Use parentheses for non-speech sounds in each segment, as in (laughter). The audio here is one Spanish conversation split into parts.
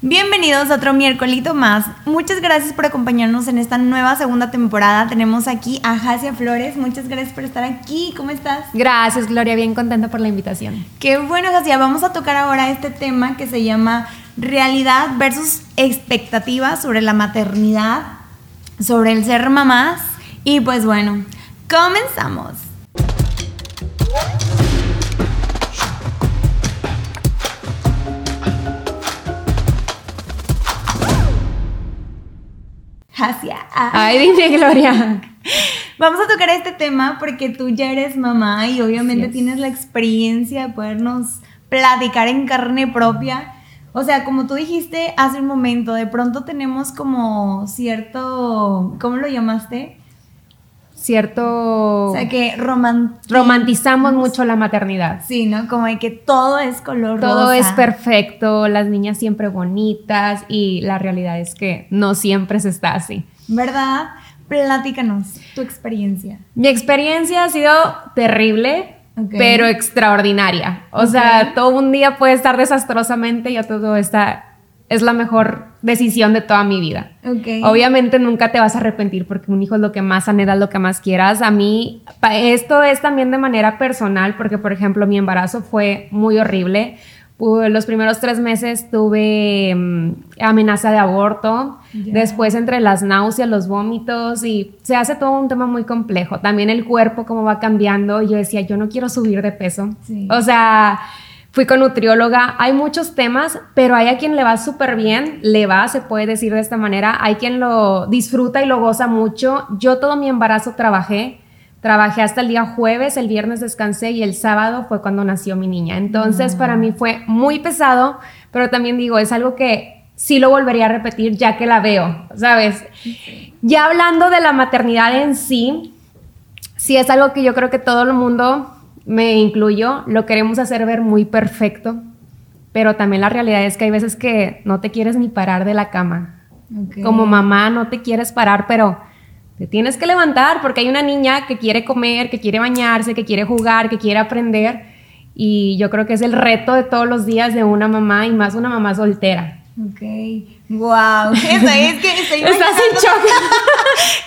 Bienvenidos a otro miércoles más. Muchas gracias por acompañarnos en esta nueva segunda temporada. Tenemos aquí a Jasia Flores. Muchas gracias por estar aquí. ¿Cómo estás? Gracias, Gloria. Bien contenta por la invitación. Qué bueno, Jasia. Vamos a tocar ahora este tema que se llama realidad versus expectativas sobre la maternidad, sobre el ser mamás. Y pues bueno, comenzamos. Hacia. Ay, dime, Gloria. (laughs) Vamos a tocar este tema porque tú ya eres mamá y obviamente tienes la experiencia de podernos platicar en carne propia. O sea, como tú dijiste hace un momento, de pronto tenemos como cierto, ¿cómo lo llamaste? Cierto... O sea, que romantizamos mucho la maternidad. Sí, ¿no? Como de que todo es color Todo es perfecto, las niñas siempre bonitas y la realidad es que no siempre se está así. ¿Verdad? Platícanos tu experiencia. Mi experiencia ha sido terrible, pero extraordinaria. O sea, todo un día puede estar desastrosamente y todo está es la mejor decisión de toda mi vida. Obviamente nunca te vas a arrepentir porque un hijo es lo que más anhelas, lo que más quieras. A mí, esto es también de manera personal porque, por ejemplo, mi embarazo fue muy horrible. Los primeros tres meses tuve mm, amenaza de aborto, después entre las náuseas, los vómitos y se hace todo un tema muy complejo. También el cuerpo, cómo va cambiando. Yo decía, yo no quiero subir de peso. O sea Fui con nutrióloga, hay muchos temas, pero hay a quien le va súper bien, le va, se puede decir de esta manera, hay quien lo disfruta y lo goza mucho. Yo todo mi embarazo trabajé, trabajé hasta el día jueves, el viernes descansé y el sábado fue cuando nació mi niña. Entonces para mí fue muy pesado, pero también digo, es algo que sí lo volvería a repetir ya que la veo, ¿sabes? Ya hablando de la maternidad en sí, sí es algo que yo creo que todo el mundo me incluyo, lo queremos hacer ver muy perfecto, pero también la realidad es que hay veces que no te quieres ni parar de la cama. Como mamá no te quieres parar, pero te tienes que levantar porque hay una niña que quiere comer, que quiere bañarse, que quiere jugar, que quiere aprender. Y yo creo que es el reto de todos los días de una mamá y más una mamá soltera. Ok. Wow. Estoy, es que estoy Estás en shock.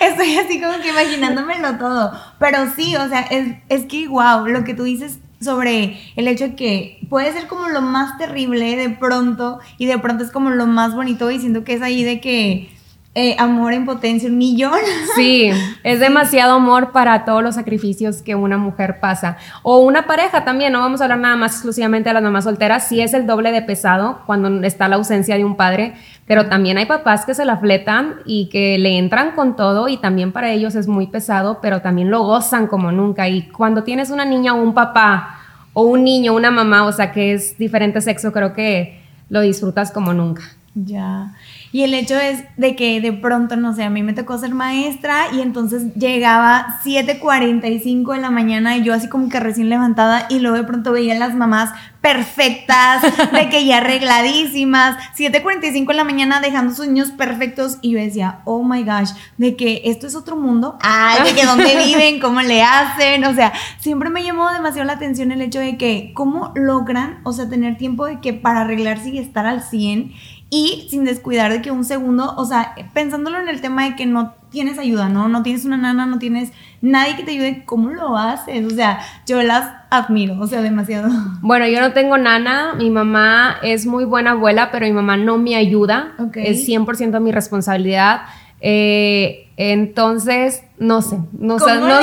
(laughs) estoy así como que imaginándomelo todo. Pero sí, o sea, es, es que wow, lo que tú dices sobre el hecho de que puede ser como lo más terrible de pronto y de pronto es como lo más bonito y siento que es ahí de que eh, amor en potencia, un millón. (laughs) Sí, es demasiado amor para todos los sacrificios que una mujer pasa. O una pareja también, no vamos a hablar nada más exclusivamente de las mamás solteras, sí es el doble de pesado cuando está la ausencia de un padre, pero también hay papás que se la fletan y que le entran con todo y también para ellos es muy pesado, pero también lo gozan como nunca. Y cuando tienes una niña o un papá o un niño, una mamá, o sea que es diferente sexo, creo que lo disfrutas como nunca. Ya. Y el hecho es de que de pronto, no sé, a mí me tocó ser maestra y entonces llegaba 7.45 de la mañana y yo así como que recién levantada y luego de pronto veía a las mamás perfectas, (laughs) de que ya arregladísimas, 7.45 de la mañana dejando sus niños perfectos y yo decía, oh my gosh, de que esto es otro mundo, ay, de que dónde (laughs) viven, cómo le hacen, o sea, siempre me llamó demasiado la atención el hecho de que cómo logran, o sea, tener tiempo de que para arreglarse y estar al 100 y sin descuidar de que un segundo, o sea, pensándolo en el tema de que no tienes ayuda, ¿no? No tienes una nana, no tienes nadie que te ayude, ¿cómo lo haces? O sea, yo las admiro, o sea, demasiado. (laughs) Bueno, yo no tengo nana, mi mamá es muy buena abuela, pero mi mamá no me ayuda, es 100% mi responsabilidad. Eh, entonces, no sé, no, sé, no,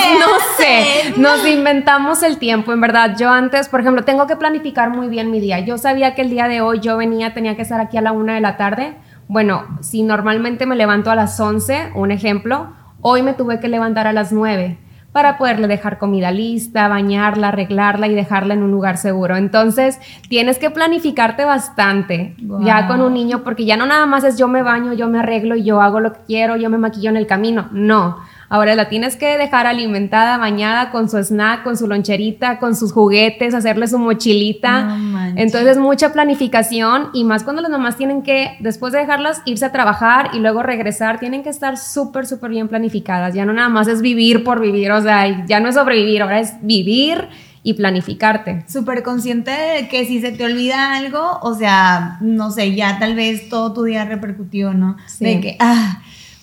sé, nos inventamos el tiempo, en verdad. Yo antes, por ejemplo, tengo que planificar muy bien mi día. Yo sabía que el día de hoy yo venía, tenía que estar aquí a la una de la tarde. Bueno, si normalmente me levanto a las 11, un ejemplo, hoy me tuve que levantar a las 9 para poderle dejar comida lista, bañarla, arreglarla y dejarla en un lugar seguro. Entonces, tienes que planificarte bastante ya con un niño porque ya no nada más es yo me baño, yo me arreglo y yo hago lo que quiero, yo me maquillo en el camino. No, Ahora la tienes que dejar alimentada, bañada, con su snack, con su loncherita, con sus juguetes, hacerle su mochilita. Entonces mucha planificación y más cuando las mamás tienen que, después de dejarlas, irse a trabajar y luego regresar, tienen que estar súper, súper bien planificadas. Ya no nada más es vivir por vivir, o sea, ya no es sobrevivir, ahora es vivir y planificarte. Súper consciente de que si se te olvida algo, o sea, no sé, ya tal vez todo tu día repercutió, ¿no? De que, ah,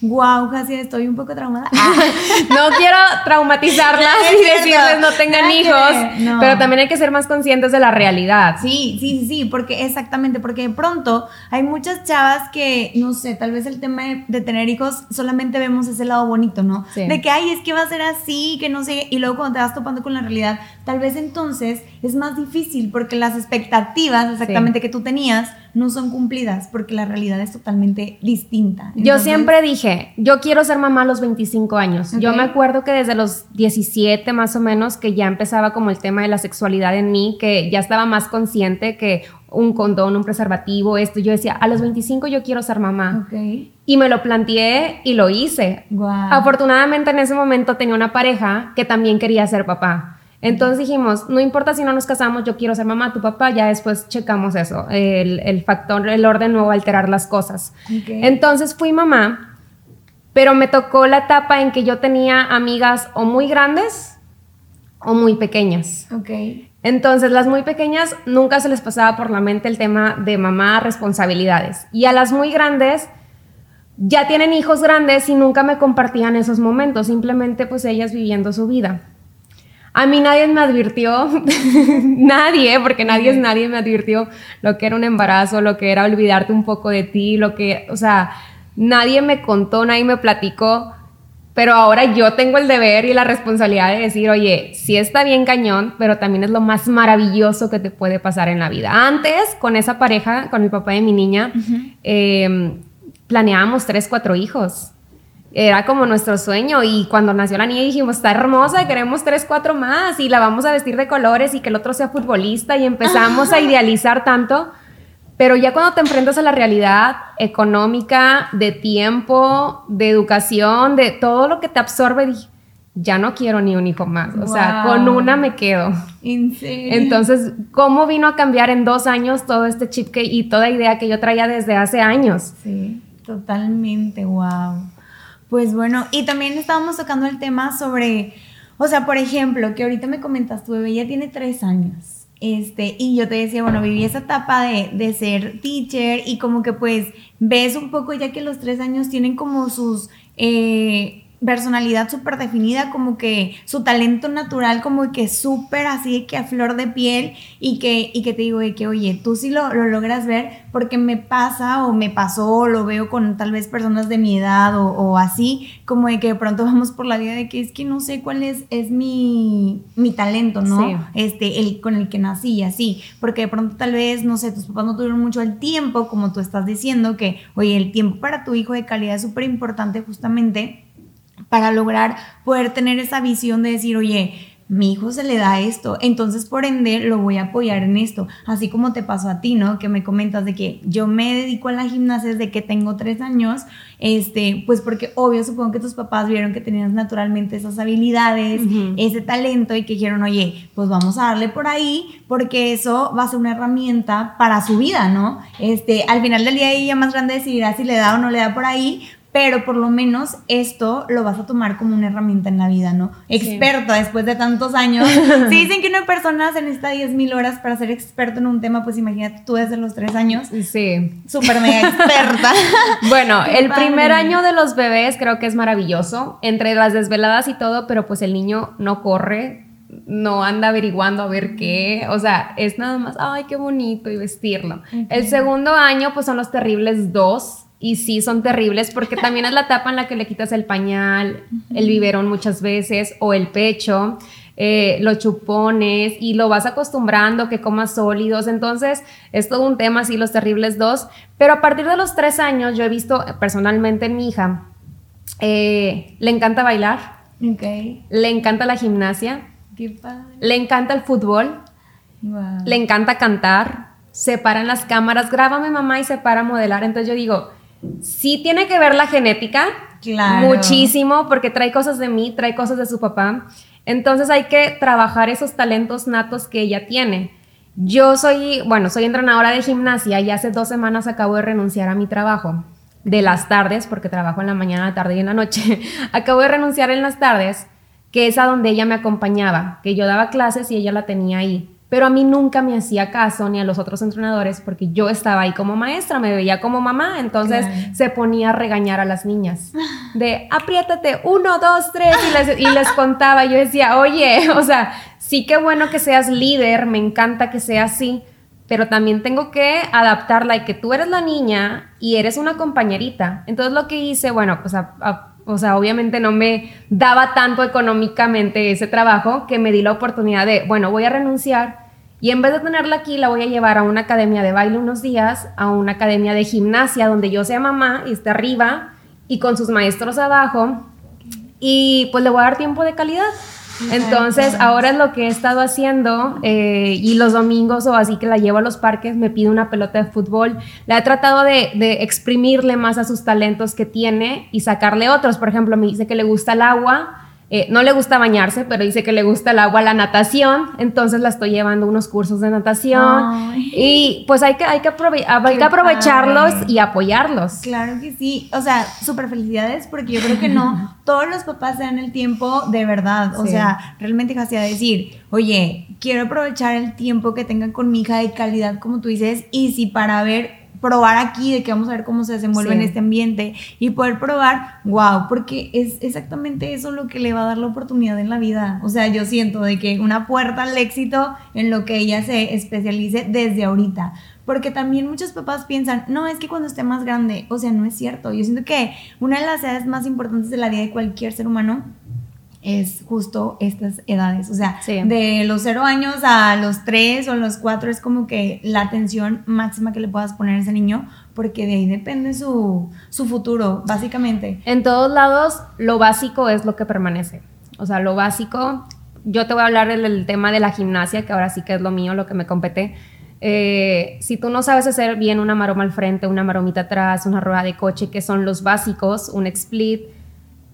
wow, casi estoy un poco traumada. no quiero traumatizarlas (laughs) y decirles no tengan hijos, pero también hay que ser más conscientes de la realidad. Sí, sí, sí, porque exactamente, porque de pronto hay muchas chavas que, no sé, tal vez el tema de, tener hijos solamente vemos ese lado bonito, ¿no? De que, ay, es que va a ser así, que no sé, y luego cuando te vas topando con la realidad, tal vez entonces es más difícil porque las expectativas exactamente que tú tenías no son cumplidas porque la realidad es totalmente distinta. yo siempre dije, yo quiero ser mamá a los 25 años. Yo me acuerdo que desde los 17 más o menos que ya empezaba como el tema de la sexualidad en mí, que ya estaba más consciente que un condón, un preservativo, esto. Yo decía, a los 25 yo quiero ser mamá. Y me lo planteé y lo hice. Afortunadamente en ese momento tenía una pareja que también quería ser papá. Entonces dijimos, no importa si no nos casamos, yo quiero ser mamá, tu papá, ya después checamos eso, el, factor, el orden no va a alterar las cosas. Entonces fui mamá, pero me tocó la etapa en que yo tenía amigas o muy grandes o muy pequeñas. Entonces, las muy pequeñas nunca se les pasaba por la mente el tema de mamá, responsabilidades. Y a las muy grandes ya tienen hijos grandes y nunca me compartían esos momentos, simplemente pues ellas viviendo su vida. A mí nadie me advirtió, (laughs) nadie, porque nadie es nadie, me advirtió lo que era un embarazo, lo que era olvidarte un poco de ti, lo que, o sea, nadie me contó, nadie me platicó, pero ahora yo tengo el deber y la responsabilidad de decir, oye, sí está bien cañón, pero también es lo más maravilloso que te puede pasar en la vida. Antes, con esa pareja, con mi papá y mi niña, em, planeábamos tres, cuatro hijos era como nuestro sueño y cuando nació la niña dijimos, está hermosa, queremos tres, cuatro más y la vamos a vestir de colores y que el otro sea futbolista y empezamos a idealizar tanto, pero ya cuando te enfrentas a la realidad económica, de tiempo, de educación, de todo lo que te absorbe, ya no quiero ni un hijo más, o sea, con una me quedo. Entonces, ¿cómo vino a cambiar en dos años todo este chip que, y toda idea que yo traía desde hace años? Sí, totalmente, wow. Pues bueno, y también estábamos tocando el tema sobre, o sea, por ejemplo, que ahorita me comentas, tu bebé ya tiene tres años. Este, y yo te decía, bueno, viví esa etapa de, de ser teacher y como que pues ves un poco ya que los tres años tienen como sus eh, personalidad súper definida, como que su talento natural, como que súper así que a flor de piel y que, y que te digo de que, oye, tú sí lo, logras ver porque me pasa o me pasó o lo veo con tal vez personas de mi edad o, así, como de que de pronto (laughs) vamos por la vida de que es que no sé cuál es, es mi, mi talento, ¿no? Este, el con el que nací y así, porque de pronto tal vez, no sé, tus papás no tuvieron mucho el tiempo, como tú estás diciendo, que, oye, el tiempo para tu hijo de calidad es súper importante justamente para lograr poder tener esa visión de decir, oye, mi hijo se le da esto, entonces por ende lo voy a apoyar en esto, así como te pasó a ti, ¿no? Que me comentas de que yo me dedico a la gimnasia desde que tengo tres años, este, pues porque obvio supongo que tus papás vieron que tenías naturalmente esas habilidades, ese talento y que dijeron, oye, pues vamos a darle por ahí porque eso va a ser una herramienta para su vida, ¿no? Este, al final del día ella más grande decidirá si le da o no le da por ahí, pero por lo menos esto lo vas a tomar como una herramienta en la vida, ¿no? Experta después de tantos años. (laughs) si dicen que una persona se necesita 10.000 horas para ser experto en un tema, pues imagínate tú desde los tres años. Sí. Súper mega experta. (laughs) bueno, el primer año de los bebés creo que es maravilloso, entre las desveladas y todo, pero pues el niño no corre, no anda averiguando a ver qué, o sea, es nada más, ay, qué bonito y vestirlo. El segundo año pues son los terribles dos, y sí son terribles porque (laughs) también es la etapa en la que le quitas el pañal, el biberón muchas veces o el pecho, eh, los chupones y lo vas acostumbrando que comas sólidos. Entonces es todo un tema así los terribles dos. Pero a partir de los tres años yo he visto personalmente en mi hija, eh, le encanta bailar, le encanta la gimnasia, le encanta el fútbol, le encanta cantar. Se paran las cámaras, grábame mamá y se para a modelar. Entonces yo digo, Sí tiene que ver la genética, muchísimo, porque trae cosas de mí, trae cosas de su papá. Entonces hay que trabajar esos talentos natos que ella tiene. Yo soy, bueno, soy entrenadora de gimnasia y hace dos semanas acabo de renunciar a mi trabajo de las tardes, porque trabajo en la mañana, la tarde y en la noche. (laughs) acabo de renunciar en las tardes que es a donde ella me acompañaba, que yo daba clases y ella la tenía ahí. Pero a mí nunca me hacía caso ni a los otros entrenadores porque yo estaba ahí como maestra, me veía como mamá, entonces se ponía a regañar a las niñas. De apriétate, uno, dos, tres, y les, y les contaba. Yo decía, oye, (laughs) o sea, sí que bueno que seas líder, me encanta que sea así, pero también tengo que adaptarla y que tú eres la niña y eres una compañerita. Entonces lo que hice, bueno, pues o sea, obviamente no me daba tanto económicamente ese trabajo que me di la oportunidad de, bueno, voy a renunciar y en vez de tenerla aquí, la voy a llevar a una academia de baile unos días, a una academia de gimnasia donde yo sea mamá y esté arriba y con sus maestros abajo y pues le voy a dar tiempo de calidad. Entonces, ahora es lo que he estado haciendo eh, y los domingos o así que la llevo a los parques, me pide una pelota de fútbol. La he tratado de, de, exprimirle más a sus talentos que tiene y sacarle otros. Por ejemplo, me dice que le gusta el agua eh, no le gusta bañarse, pero dice que le gusta el agua, la natación, entonces la estoy llevando unos cursos de natación. Y pues hay que, hay que, hay que aprovecharlos y apoyarlos. Claro que sí, o sea, súper felicidades porque yo creo que no, (laughs) todos los papás se dan el tiempo de verdad, o sea, realmente casi a decir, oye, quiero aprovechar el tiempo que tengan con mi hija de calidad, como tú dices, y si para ver probar aquí, de que vamos a ver cómo se desenvuelve en este ambiente y poder probar, wow, porque es exactamente eso lo que le va a dar la oportunidad en la vida. O sea, yo siento de que una puerta al éxito en lo que ella se especialice desde ahorita. Porque también muchos papás piensan, no, es que cuando esté más grande, o sea, no es cierto. Yo siento que una de las edades más importantes de la vida de cualquier ser humano es justo estas edades. O sea, de los cero años a los tres o los cuatro es como que la atención máxima que le puedas poner a ese niño, porque de ahí depende su, su futuro, básicamente. En todos lados, lo básico es lo que permanece. O sea, lo básico, yo te voy a hablar del, tema de la gimnasia, que ahora sí que es lo mío, lo que me compete. Eh, si tú no sabes hacer bien una maroma al frente, una maromita atrás, una rueda de coche, que son los básicos, un split,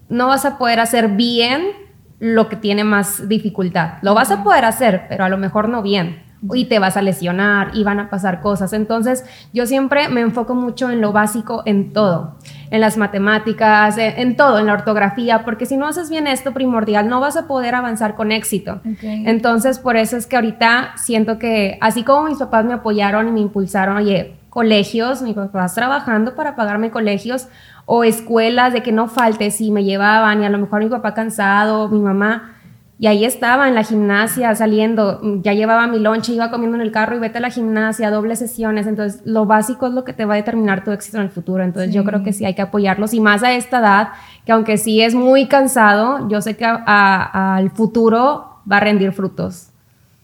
no vas a poder hacer bien lo que tiene más dificultad. Lo vas a poder hacer, pero a lo mejor no bien. Y te vas a lesionar y van a pasar cosas. Entonces, yo siempre me enfoco mucho en lo básico en todo, en las matemáticas, en, todo, en la ortografía, porque si no haces bien esto primordial, no vas a poder avanzar con éxito. Entonces, por eso es que ahorita siento que, así como mis papás me apoyaron y me impulsaron, oye, colegios, mis papás trabajando para pagarme colegios, o escuelas de que no falte si me llevaban y a lo mejor mi papá cansado, mi mamá, y ahí estaba en la gimnasia saliendo, ya llevaba mi lonche, iba comiendo en el carro y vete a la gimnasia, doble sesiones, entonces lo básico es lo que te va a determinar tu éxito en el futuro, entonces yo creo que sí hay que apoyarlos y más a esta edad, que aunque sí es muy cansado, yo sé que al futuro va a rendir frutos.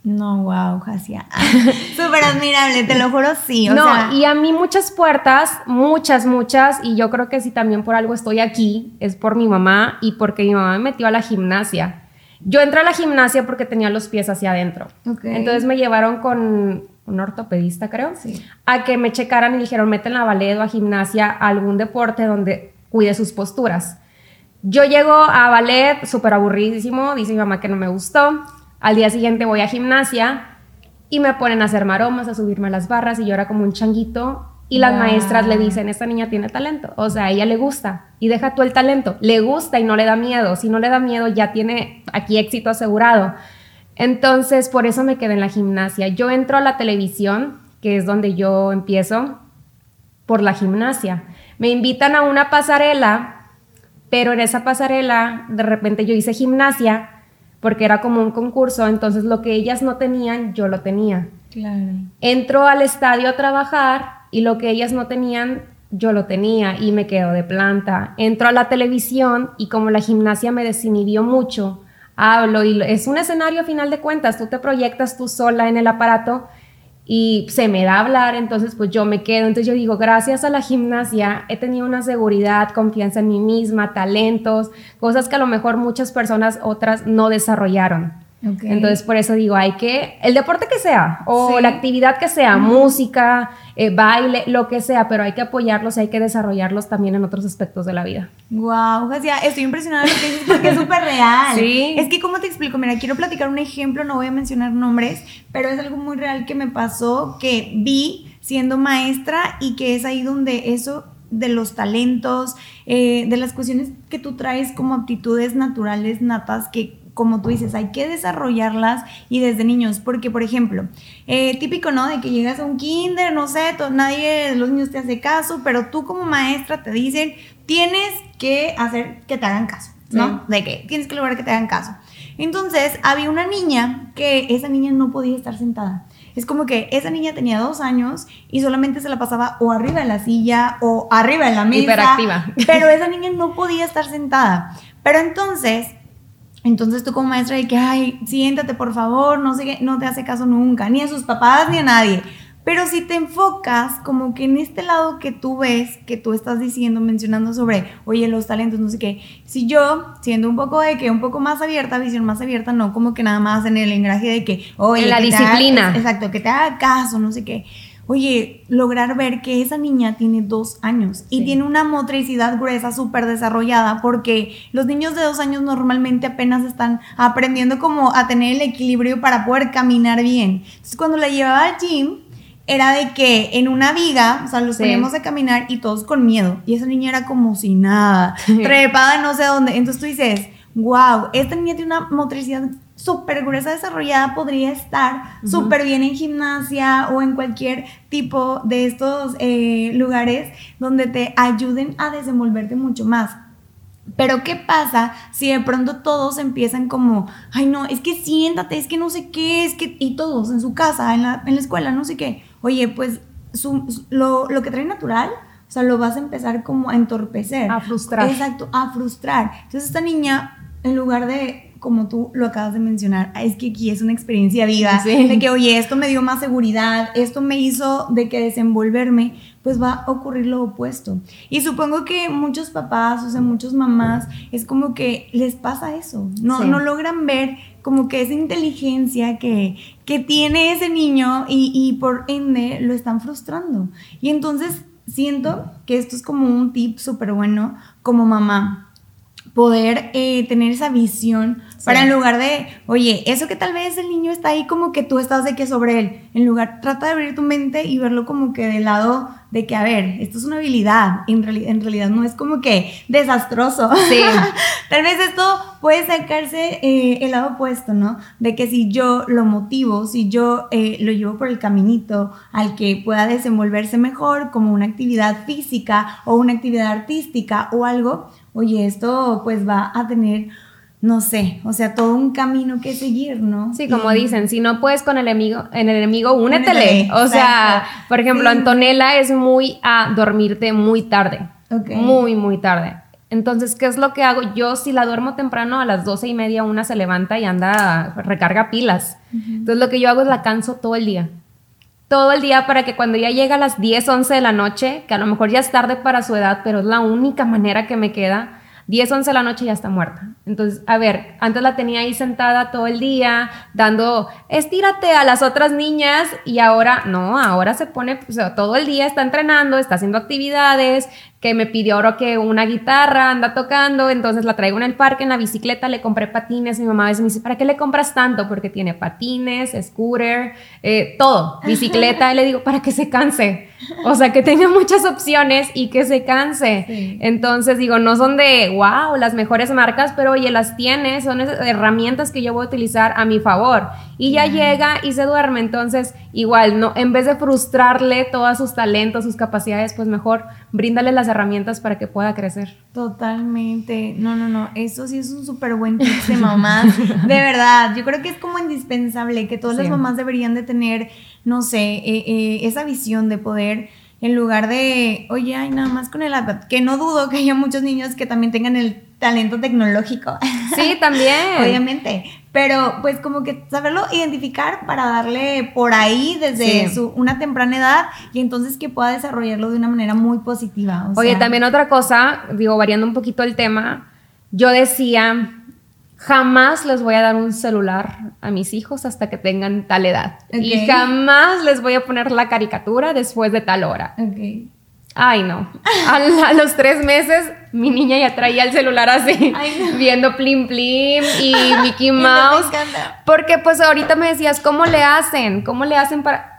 No, wow, Jasia. (laughs) Súper admirable, te lo juro, sí. no, y a mí muchas puertas, muchas, muchas, y yo creo que si también por algo estoy aquí, es por mi mamá y porque mi mamá me metió a la gimnasia. Yo entré a la gimnasia porque tenía los pies hacia adentro. Entonces me llevaron con un ortopedista, creo, sí. a que me checaran y dijeron, meten a ballet o a gimnasia, a algún deporte donde cuide sus posturas. Yo llego a ballet súper aburridísimo, dice mi mamá que no me gustó al día siguiente voy a gimnasia y me ponen a hacer maromas, a subirme a las barras y yo era como un changuito y las maestras le dicen, esta niña tiene talento, o sea, a ella le gusta y deja tú el talento, le gusta y no le da miedo, si no le da miedo ya tiene aquí éxito asegurado. Entonces, por eso me quedé en la gimnasia. Yo entro a la televisión, que es donde yo empiezo, por la gimnasia. Me invitan a una pasarela, pero en esa pasarela de repente yo hice gimnasia porque era como un concurso, entonces lo que ellas no tenían, yo lo tenía. Claro. Entro al estadio a trabajar y lo que ellas no tenían, yo lo tenía y me quedo de planta. Entro a la televisión y como la gimnasia me desinhibió mucho, hablo y es un escenario a final de cuentas, tú te proyectas tú sola en el aparato y se me da hablar, entonces pues yo me quedo. Entonces yo digo, gracias a la gimnasia he tenido una seguridad, confianza en mí misma, talentos, cosas que a lo mejor muchas personas otras no desarrollaron. Entonces, por eso digo, hay que, el deporte que sea, o la actividad que sea, música, eh, baile, lo que sea, pero hay que apoyarlos y hay que desarrollarlos también en otros aspectos de la vida. Wow, estoy impresionada de lo que dices porque es súper real. (laughs) Sí. Es que, ¿cómo te explico? Mira, quiero platicar un ejemplo, no voy a mencionar nombres, pero es algo muy real que me pasó, que vi siendo maestra y que es ahí donde eso de los talentos, eh, de las cuestiones que tú traes como aptitudes naturales natas que como tú dices, hay que desarrollarlas y desde niños, porque por ejemplo, eh, típico, ¿no? De que llegas a un kinder, no sé, nadie, los niños te hace caso, pero tú como maestra te dicen, tienes que hacer que te hagan caso, ¿no? De que tienes que lograr que te hagan caso. Entonces, había una niña que esa niña no podía estar sentada. Es como que esa niña tenía dos años y solamente se la pasaba o arriba de la silla o arriba de la mesa. Hiperactiva. Pero esa niña no podía estar sentada. Pero entonces, entonces tú como maestra de que, ay, siéntate por favor, no sé qué, no te hace caso nunca, ni a sus papás ni a nadie. Pero si te enfocas como que en este lado que tú ves, que tú estás diciendo, mencionando sobre, oye, los talentos, no sé qué, si yo, siendo un poco de que un poco más abierta, visión más abierta, no como que nada más en el engraje de que, oye, en la disciplina. exacto, que te haga caso, no sé qué. Oye, lograr ver que esa niña tiene dos años y tiene una motricidad gruesa súper desarrollada porque los niños de dos años normalmente apenas están aprendiendo como a tener el equilibrio para poder caminar bien. Entonces cuando la llevaba al gym, era de que en una viga, o sea, los teníamos de caminar y todos con miedo. Y esa niña era como si nada, (laughs) trepada no sé dónde. Entonces tú dices, wow, esta niña tiene una motricidad súper gruesa desarrollada, podría estar súper bien en gimnasia o en cualquier tipo de estos eh, lugares donde te ayuden a desenvolverte mucho más. Pero ¿qué pasa si de pronto todos empiezan como, ay no, es que siéntate, es que no sé qué, es que, y todos en su casa, en la, en la escuela, no sé qué oye, pues lo, que trae natural, o sea, lo vas a empezar como a entorpecer. A frustrar. Exacto, a frustrar. Entonces esta niña, en lugar de, como tú lo acabas de mencionar, es que aquí es una experiencia viva, de que, oye, esto me dio más seguridad, esto me hizo de que desenvolverme, pues va a ocurrir lo opuesto. Y supongo que muchos papás, o sea, muchos mamás, es como que les pasa eso, no, no logran ver como que esa inteligencia que, que tiene ese niño y, y por ende lo están frustrando. Y entonces siento que esto es como un tip súper bueno como mamá poder eh, tener esa visión para en lugar de, oye, eso que tal vez el niño está ahí como que tú estás de que sobre él, en lugar, trata de abrir tu mente y verlo como que del lado de que, a ver, esto es una habilidad, en, en realidad no es como que desastroso. Sí. (laughs) tal vez esto puede sacarse eh, el lado opuesto, ¿no? De que si yo lo motivo, si yo eh, lo llevo por el caminito al que pueda desenvolverse mejor como una actividad física o una actividad artística o algo, oye, esto pues va a tener, no sé, o sea, todo un camino que seguir, ¿no? Sí, como dicen, si no puedes con el enemigo, en el enemigo, únetele. o sea, por ejemplo, Antonella es muy a dormirte muy tarde. Muy, muy tarde. Entonces, ¿qué es lo que hago? Yo, si la duermo temprano, a las doce y media una se levanta y anda, recarga pilas. Entonces, lo que yo hago es la canso todo el día todo el día para que cuando ya llega a las 10, 11 de la noche, que a lo mejor ya es tarde para su edad, pero es la única manera que me queda, 10, 11 de la noche ya está muerta. Entonces, a ver, antes la tenía ahí sentada todo el día, dando, estírate a las otras niñas y ahora, no, ahora se pone, pues, todo el día está entrenando, está haciendo actividades, que me pidió ahora que una guitarra anda tocando, entonces la traigo en el parque, en la bicicleta, le compré patines, mi mamá a veces me dice, ¿para qué le compras tanto? Porque tiene patines, scooter, eh, todo, (laughs) bicicleta, y le digo, para que se canse, o sea, que tenga muchas opciones y que se canse. Entonces digo, no son de, wow, las mejores marcas, pero oye, las tiene, son herramientas que yo voy a utilizar a mi favor. Y ya llega y se duerme, entonces igual, no, en vez de frustrarle todos sus talentos, sus capacidades, pues mejor bríndale las herramientas para que pueda crecer. Totalmente. No, no, no. Eso sí es un súper buen tip de mamás. de (laughs) verdad. Yo creo que es como indispensable que todas las mamás deberían de tener, no sé, eh, eh, esa visión de poder en lugar de, oye, ay, nada más con el iPad, que no dudo que haya muchos niños que también tengan el talento tecnológico. Sí, también. (laughs) Obviamente. Pero pues como que saberlo identificar para darle por ahí desde su, una temprana edad y entonces que pueda desarrollarlo de una manera muy positiva. Oye, también otra cosa, digo, variando un poquito el tema, yo decía, jamás les voy a dar un celular a mis hijos hasta que tengan tal edad. Y jamás les voy a poner la caricatura después de tal hora. Okay. Ay, no. A, los tres meses, mi niña ya traía el celular así, viendo Plim Plim y (laughs) Mickey Mouse. porque pues ahorita me decías, ¿cómo le hacen? ¿Cómo le hacen para...?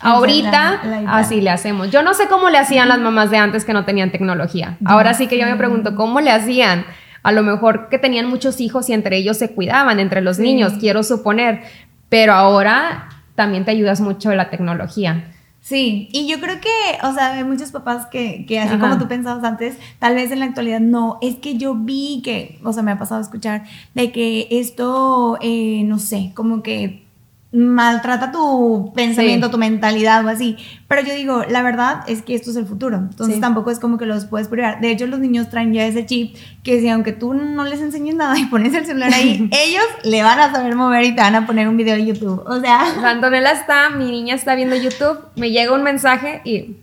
Ahorita, así le hacemos. Yo no sé cómo le hacían las mamás de antes que no tenían tecnología. Ahora sí que yo me pregunto, ¿cómo le hacían? a lo mejor que tenían muchos hijos y entre ellos se cuidaban, entre los niños, quiero suponer, pero ahora también te ayudas mucho de la tecnología. Sí, y yo creo que, o sea, hay muchos papás que, que así como tú pensabas antes, tal vez en la actualidad no, es que yo vi que, o sea, me ha pasado a escuchar de que esto, eh, no sé, como que maltrata tu pensamiento, tu mentalidad o así. Pero yo digo, la verdad es que esto es el futuro. Entonces tampoco es como que los puedes privar. De hecho, los niños traen ya ese chip que si aunque tú no les enseñes nada y pones el celular ahí, (laughs) ellos le van a saber mover y te van a poner un video de YouTube. O sea... (laughs) Antonella está, mi niña está viendo YouTube, me llega un mensaje y...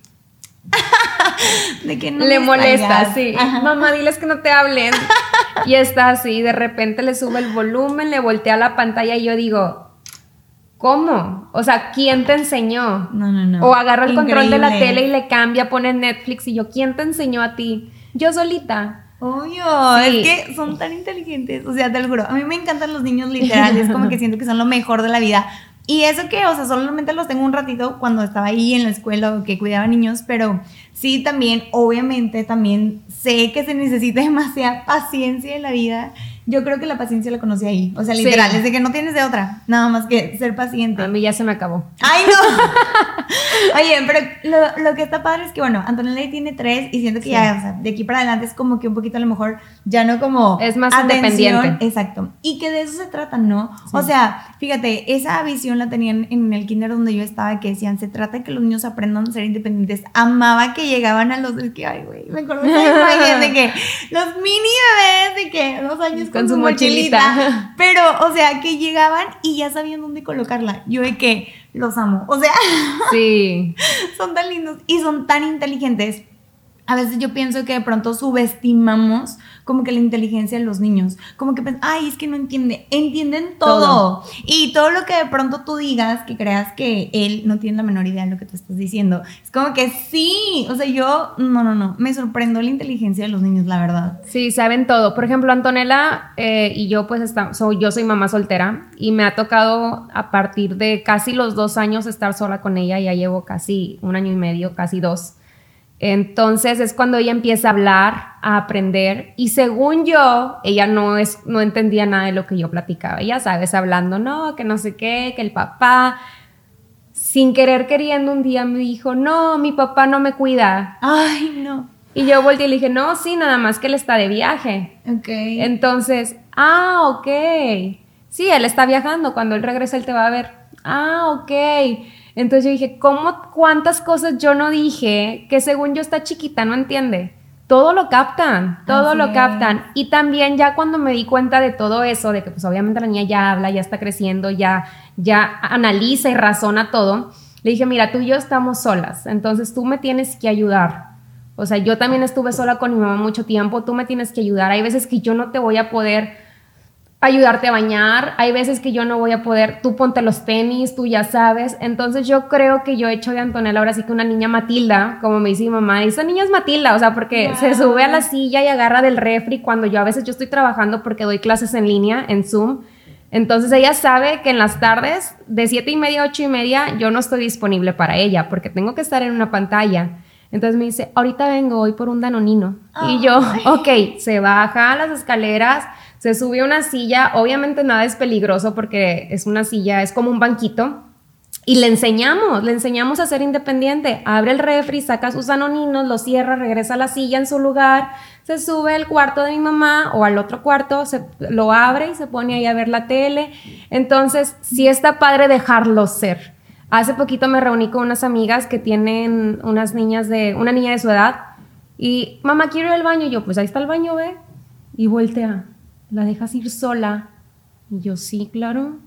(laughs) de que no le molesta, sí. Mamá, diles que no te hablen. y está así, de repente le sube el volumen, le voltea la pantalla y yo digo, ¿Cómo? O sea, ¿quién te enseñó? No, no, no. O agarra el control de la tele y le cambia, pone Netflix y yo, ¿quién te enseñó a ti? Yo solita. Obvio, es que son tan inteligentes. O sea, te lo juro, a mí me encantan los niños literales, como que (laughs) siento que son lo mejor de la vida. Y eso que, o sea, solamente los tengo un ratito cuando estaba ahí en la escuela o que cuidaba niños, pero sí también, obviamente, también sé que se necesita (laughs) demasiada paciencia en la vida yo creo que la paciencia la conocí ahí. O sea, literal, es de que no tienes de otra. Nada más que ser paciente. A mí ya se me acabó. ¡Ay, no! (laughs) Oye, pero lo, que está padre es que, bueno, Antonella tiene tres y siento que ya, o sea, de aquí para adelante es como que un poquito a lo mejor ya no como. Es más independiente. Exacto. Y que de eso se trata, ¿no? O sea, fíjate, esa visión la tenían en el kinder donde yo estaba, que decían, se trata de que los niños aprendan a ser independientes. Amaba que llegaban a los. Es que, ay, güey, me acuerdo (laughs) de que los mini bebés de que dos años con, su mochilita. (laughs) Pero, o sea, que llegaban y ya sabían dónde colocarla. Yo de que los amo. O sea, sí. (laughs) son tan lindos y son tan inteligentes a veces yo pienso que de pronto subestimamos como que la inteligencia de los niños. Como que, ay, es que no entiende. Entienden todo. Y todo lo que de pronto tú digas, que creas que él no tiene la menor idea de lo que tú estás diciendo. Es como que sí. O sea, yo, no, no, no. Me sorprendo la inteligencia de los niños, la verdad. Sí, saben todo. Por ejemplo, Antonella eh, y yo, pues, estamos, yo soy mamá soltera y me ha tocado a partir de casi los dos años estar sola con ella. Ya llevo casi un año y medio, casi dos. Entonces es cuando ella empieza a hablar, a aprender y según yo, ella no, es, no entendía nada de lo que yo platicaba. Ya sabes, hablando, no, que no sé qué, que el papá, sin querer queriendo un día me dijo, no, mi papá no me cuida. Ay, no. Y yo volteé y le dije, no, sí, nada más que él está de viaje. Ok. Entonces, ah, ok. Sí, él está viajando, cuando él regrese él te va a ver. Ah, ok. Entonces yo dije, ¿cómo cuántas cosas yo no dije que según yo está chiquita no entiende? Todo lo captan, todo lo captan. Y también ya cuando me di cuenta de todo eso, de que pues obviamente la niña ya habla, ya está creciendo, ya, ya analiza y razona todo, le dije, mira, tú y yo estamos solas, entonces tú me tienes que ayudar. O sea, yo también estuve sola con mi mamá mucho tiempo, tú me tienes que ayudar. Hay veces que yo no te voy a poder ayudarte a bañar, hay veces que yo no voy a poder, tú ponte los tenis, tú ya sabes, entonces yo creo que yo he hecho de Antonella ahora sí que una niña Matilda, como me dice mi mamá, esa niña es Matilda, o sea, porque se sube a la silla y agarra del refri cuando yo a veces yo estoy trabajando porque doy clases en línea, en Zoom, entonces ella sabe que en las tardes de siete y media a ocho y media yo no estoy disponible para ella porque tengo que estar en una pantalla. Entonces me dice, ahorita vengo, hoy por un danonino. Y yo, ok, se baja las escaleras, se sube a una silla, obviamente nada es peligroso porque es una silla, es como un banquito. Y le enseñamos, le enseñamos a ser independiente. Abre el refri, saca sus anoninos, lo cierra, regresa a la silla en su lugar, se sube al cuarto de mi mamá o al otro cuarto, se, lo abre y se pone ahí a ver la tele. Entonces, sí está padre dejarlo ser. Hace poquito me reuní con unas amigas que tienen unas niñas de, una niña de su edad y, mamá, quiero ir al baño. Y yo, pues ahí está el baño, ve. Y voltea ¿la dejas ir sola? Y yo, sí, claro.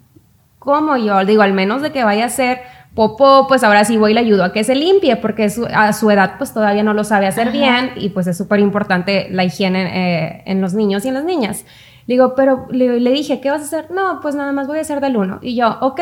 ¿Cómo? Yo digo, al menos de que vaya a ser popó, pues ahora sí voy y le ayudo a que se limpie, porque a su edad pues todavía no lo sabe hacer bien y pues es súper importante la higiene eh, en los niños y en las niñas. Le digo, pero le, le, dije, ¿qué vas a hacer? No, pues nada más voy a hacer del uno. Y yo, ok,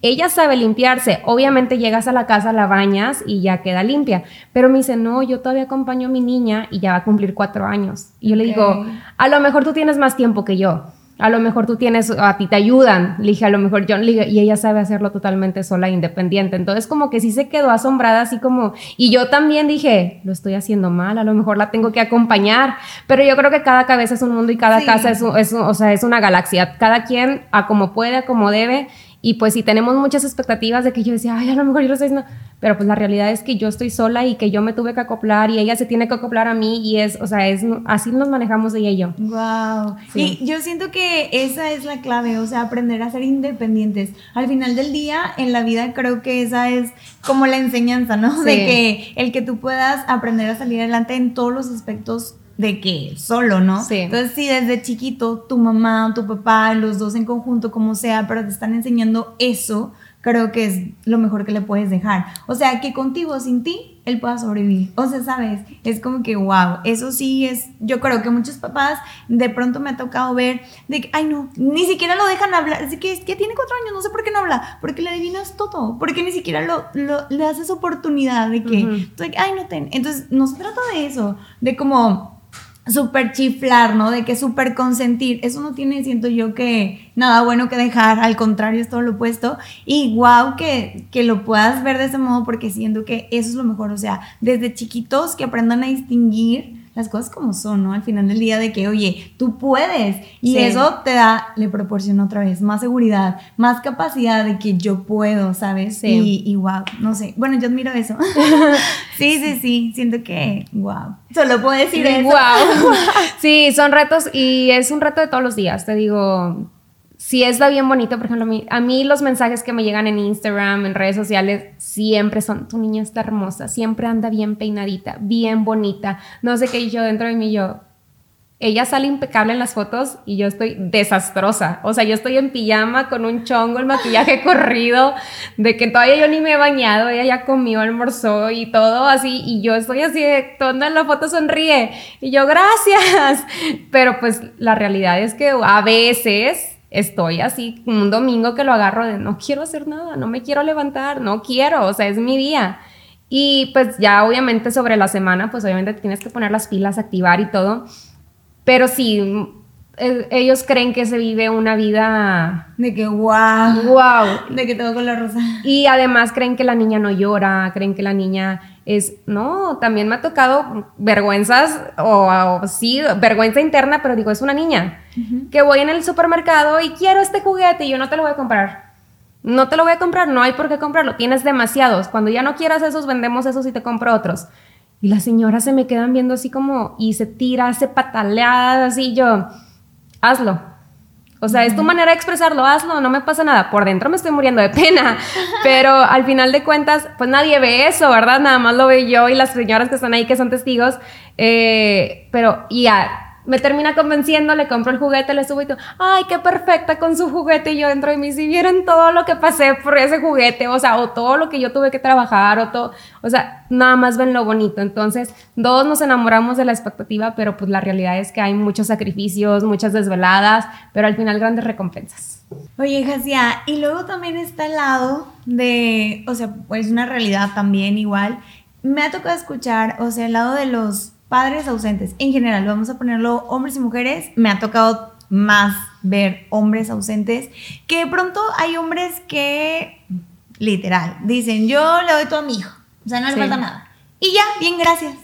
ella sabe limpiarse. Obviamente llegas a la casa, la bañas y ya queda limpia. Pero me dice, no, yo todavía acompaño a mi niña y ya va a cumplir cuatro años. Y yo le digo, a lo mejor tú tienes más tiempo que yo. A lo mejor tú tienes, a ti te ayudan. Le dije, a lo mejor yo, y ella sabe hacerlo totalmente sola, e independiente. Entonces, como que sí se quedó asombrada, así como, y yo también dije, lo estoy haciendo mal, a lo mejor la tengo que acompañar. Pero yo creo que cada cabeza es un mundo y cada casa es, es, o sea, es una galaxia. Cada quien a como puede, a como debe. Y pues si tenemos muchas expectativas de que yo decía, ay, a lo mejor yo lo estoy haciendo, pero pues la realidad es que yo estoy sola y que yo me tuve que acoplar y ella se tiene que acoplar a mí y es, o sea, es así nos manejamos ella y yo. Wow. Y yo siento que esa es la clave, o sea, aprender a ser independientes. Al final del día en la vida creo que esa es como la enseñanza, ¿no? (laughs) De que el que tú puedas aprender a salir adelante en todos los aspectos de que solo, ¿no? Sí. Entonces, si desde chiquito tu mamá o tu papá, los dos en conjunto, como sea, pero te están enseñando eso, creo que es lo mejor que le puedes dejar. O sea, que contigo, sin ti, él pueda sobrevivir. O sea, ¿sabes? Es como que, wow, eso sí es, yo creo que muchos papás de pronto me ha tocado ver de que, ay no, ni siquiera lo dejan hablar, es que, que tiene cuatro años, no sé por qué no habla, porque le adivinas todo, porque ni siquiera lo, lo le haces oportunidad de que, ay no ten. Entonces, no se trata de eso, de como súper chiflar, ¿no? De que súper consentir. Eso no tiene, siento yo, que nada bueno que dejar. Al contrario, es todo lo opuesto. Y wow que, que lo puedas ver de ese modo porque siento que eso es lo mejor. O sea, desde chiquitos que aprendan a distinguir las cosas como son, ¿no? Al final del día de que, oye, tú puedes. Y eso te da, le proporciona otra vez más seguridad, más capacidad de que yo puedo, ¿sabes? Sí. Y, wow, no sé. Bueno, yo admiro eso. (laughs) sí, sí, sí. Siento que, wow. Solo puedo decir eso. Wow. (laughs) sí, son retos y es un reto de todos los días. Te digo, si está bien bonito, por ejemplo, a mí, los mensajes que me llegan en Instagram, en redes sociales, siempre son, tu niña está hermosa, siempre anda bien peinadita, bien bonita, no sé qué, yo dentro de mí, yo, ella sale impecable en las fotos y yo estoy desastrosa, o sea, yo estoy en pijama con un chongo, el maquillaje (laughs) corrido, de que todavía yo ni me he bañado, ella ya comió, almorzó y todo así, y yo estoy así de tonda en la foto sonríe, y yo, gracias, (laughs) pero pues la realidad es que a veces estoy así, un domingo que lo agarro de no quiero hacer nada, no me quiero levantar, no quiero, o sea, es mi día. Y pues ya obviamente sobre la semana, pues obviamente tienes que poner las pilas, activar y todo. Pero sí, e, ellos creen que se vive una vida de que wow, wow, de que todo la rosa. Y además creen que la niña no llora, creen que la niña es, no, también me ha tocado vergüenzas o, sí, vergüenza interna, pero digo, es una niña que voy en el supermercado y quiero este juguete y yo no te lo voy a comprar. No te lo voy a comprar, no hay por qué comprarlo, tienes demasiados. Cuando ya no quieras esos, vendemos esos y te compro otros. Y las señoras se me quedan viendo así como, y se tira, hace pataleadas, así yo, hazlo, o sea, es tu manera de expresarlo, hazlo, no me pasa nada. Por dentro me estoy muriendo de pena, (laughs) pero al final de cuentas, pues nadie ve eso, ¿verdad? Nada más lo veo yo y las señoras que están ahí que son testigos. Eh, pero, y ya me termina convenciendo, le compro el juguete, le subo y todo, ay, qué perfecta con su juguete. Y yo dentro de mí, si vieron todo lo que pasé por ese juguete, o sea, o todo lo que yo tuve que trabajar, o todo, o sea, nada más ven lo bonito. Entonces, todos nos enamoramos de la expectativa, pero pues la realidad es que hay muchos sacrificios, muchas desveladas, pero al final grandes recompensas. Oye, Jasia, y luego también está el lado de, o sea, pues una realidad también igual. Me ha tocado escuchar, o sea, el lado de los padres ausentes. En general, vamos a ponerlo hombres y mujeres. Me ha tocado más ver hombres ausentes, que de pronto hay hombres que, literal, dicen, yo le doy todo a mi hijo, o sea, no le falta nada. Y ya, bien, gracias.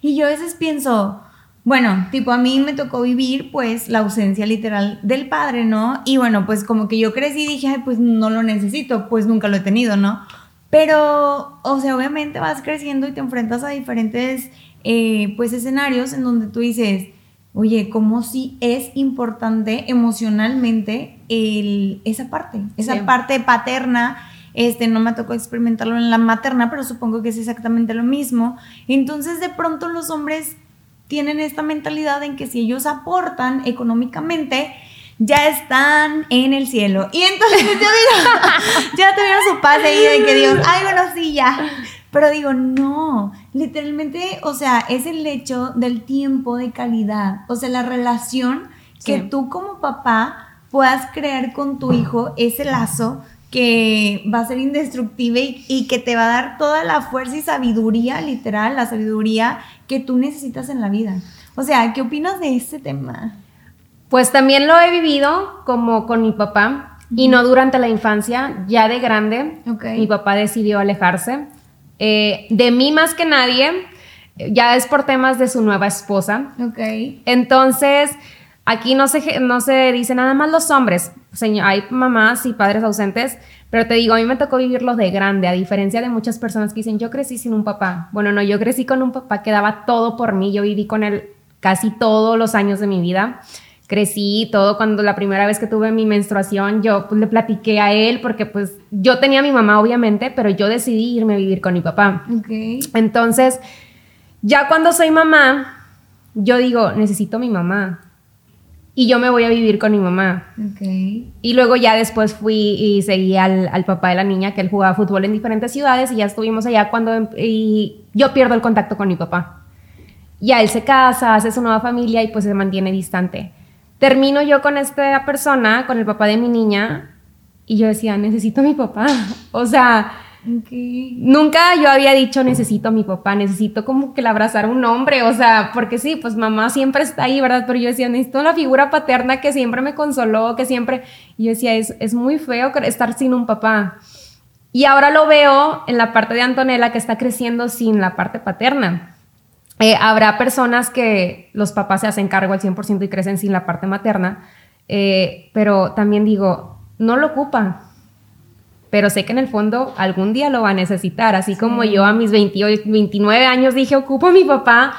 Y yo a veces pienso, bueno, tipo a mí me tocó vivir pues la ausencia literal del padre, ¿no? Y bueno, pues como que yo crecí y dije, Ay, pues no lo necesito, pues nunca lo he tenido, ¿no? Pero, o sea, obviamente vas creciendo y te enfrentas a diferentes eh, pues escenarios en donde tú dices, oye, como si es importante emocionalmente el, esa parte, esa parte paterna. Este, no me tocó experimentarlo en la materna, pero supongo que es exactamente lo mismo. Entonces, de pronto los hombres tienen esta mentalidad en que si ellos aportan económicamente, ya están en el cielo. Y entonces yo digo, (laughs) ya tuvieron su paz ahí de que Dios, ay, bueno, sí, ya. Pero digo, no, literalmente, o sea, es el hecho del tiempo de calidad, o sea, la relación que tú como papá puedas crear con tu hijo, ese lazo que va a ser indestructible y, que te va a dar toda la fuerza y sabiduría, literal, la sabiduría que tú necesitas en la vida. O sea, ¿qué opinas de este tema? Pues también lo he vivido como con mi papá y no durante la infancia, ya de grande. Mi papá decidió alejarse. Eh, de mí más que nadie, ya es por temas de su nueva esposa. Entonces, aquí no se, no se dice nada más los hombres. Señor, hay mamás y padres ausentes, pero te digo, a mí me tocó vivirlo de grande, a diferencia de muchas personas que dicen, yo crecí sin un papá. Bueno, no, yo crecí con un papá que daba todo por mí, yo viví con él casi todos los años de mi vida. Crecí todo cuando la primera vez que tuve mi menstruación, yo pues, le platiqué a él porque pues yo tenía a mi mamá obviamente, pero yo decidí irme a vivir con mi papá. Entonces, ya cuando soy mamá, yo digo, necesito a mi mamá y yo me voy a vivir con mi mamá. Y luego ya después fui y seguí al, al, papá de la niña, que él jugaba fútbol en diferentes ciudades y ya estuvimos allá cuando em, y yo pierdo el contacto con mi papá. Ya él se casa, hace su nueva familia y pues se mantiene distante. Termino yo con esta persona, con el papá de mi niña, y yo decía, necesito a mi papá. (laughs) O sea, Nunca yo había dicho necesito a mi papá, necesito como que le abrazar a un hombre, o sea, porque sí, pues mamá siempre está ahí, ¿verdad? Pero yo decía, necesito una figura paterna que siempre me consoló, que siempre, y yo decía, es, es muy feo estar sin un papá. Y ahora lo veo en la parte de Antonella que está creciendo sin la parte paterna. Eh, habrá personas que los papás se hacen cargo al 100% y crecen sin la parte materna, eh, pero también digo, no lo ocupa pero sé que en el fondo algún día lo va a necesitar, así como yo a mis 28, 29 años dije, ocupo a mi papá,